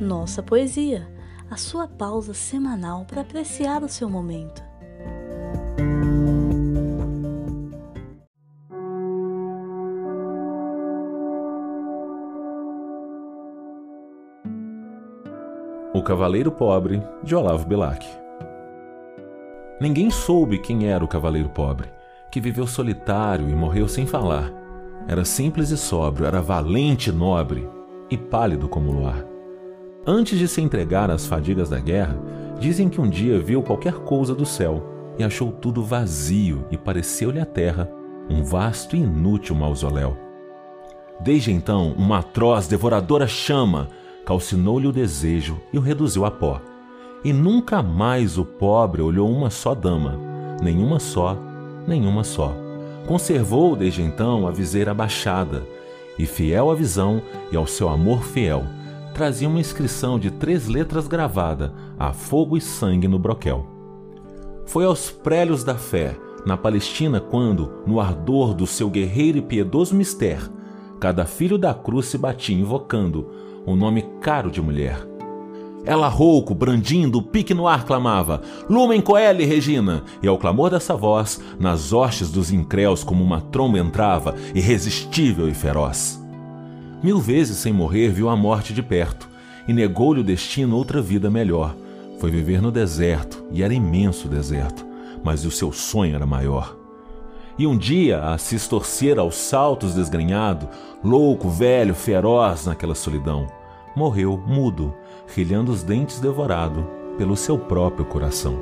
Nossa Poesia, a sua pausa semanal para apreciar o seu momento. O Cavaleiro Pobre, de Olavo Bilac. Ninguém soube quem era o Cavaleiro Pobre, que viveu solitário e morreu sem falar. Era simples e sóbrio, era valente e nobre, e pálido como o luar. Antes de se entregar às fadigas da guerra, dizem que um dia viu qualquer coisa do céu e achou tudo vazio e pareceu-lhe a terra um vasto e inútil mausoléu. Desde então, uma atroz, devoradora chama calcinou-lhe o desejo e o reduziu a pó. E nunca mais o pobre olhou uma só dama, nenhuma só, nenhuma só. Conservou desde então a viseira baixada, e fiel à visão e ao seu amor fiel, trazia uma inscrição de três letras gravada a fogo e sangue no broquel. Foi aos prélios da fé, na Palestina, quando, no ardor do seu guerreiro e piedoso mister, cada filho da cruz se batia invocando o um nome caro de mulher. Ela rouco, brandindo, o pique no ar clamava: Lumen coeli, Regina! E ao clamor dessa voz, nas hostes dos incréus como uma tromba entrava, irresistível e feroz. Mil vezes sem morrer viu a morte de perto e negou-lhe o destino outra vida melhor. Foi viver no deserto e era imenso o deserto, mas o seu sonho era maior. E um dia, a se estorcer aos saltos desgrenhado, louco, velho, feroz naquela solidão, morreu mudo, rilhando os dentes devorado pelo seu próprio coração.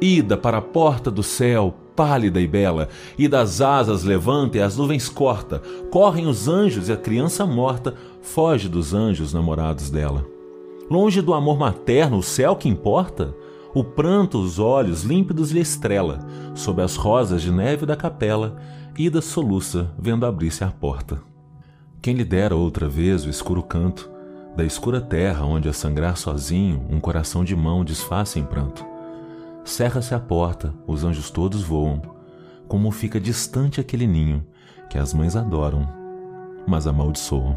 Ida para a porta do céu, pálida e bela, e das asas levanta e as nuvens corta, correm os anjos e a criança morta foge dos anjos namorados dela. Longe do amor materno, o céu que importa, o pranto os olhos límpidos lhe estrela, sob as rosas de neve da capela, ida soluça, vendo abrir-se a porta. Quem lhe dera outra vez o escuro canto, da escura terra onde a sangrar sozinho um coração de mão desfaça em pranto Cerra-se a porta, os anjos todos voam. Como fica distante aquele ninho que as mães adoram, mas amaldiçoam.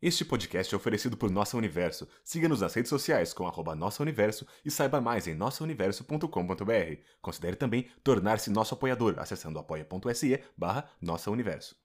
Este podcast é oferecido por Nossa Universo. Siga-nos nas redes sociais com arroba Nossa Universo e saiba mais em nossauniverso.com.br. Considere também tornar-se nosso apoiador acessando apoia.se barra Nossa Universo.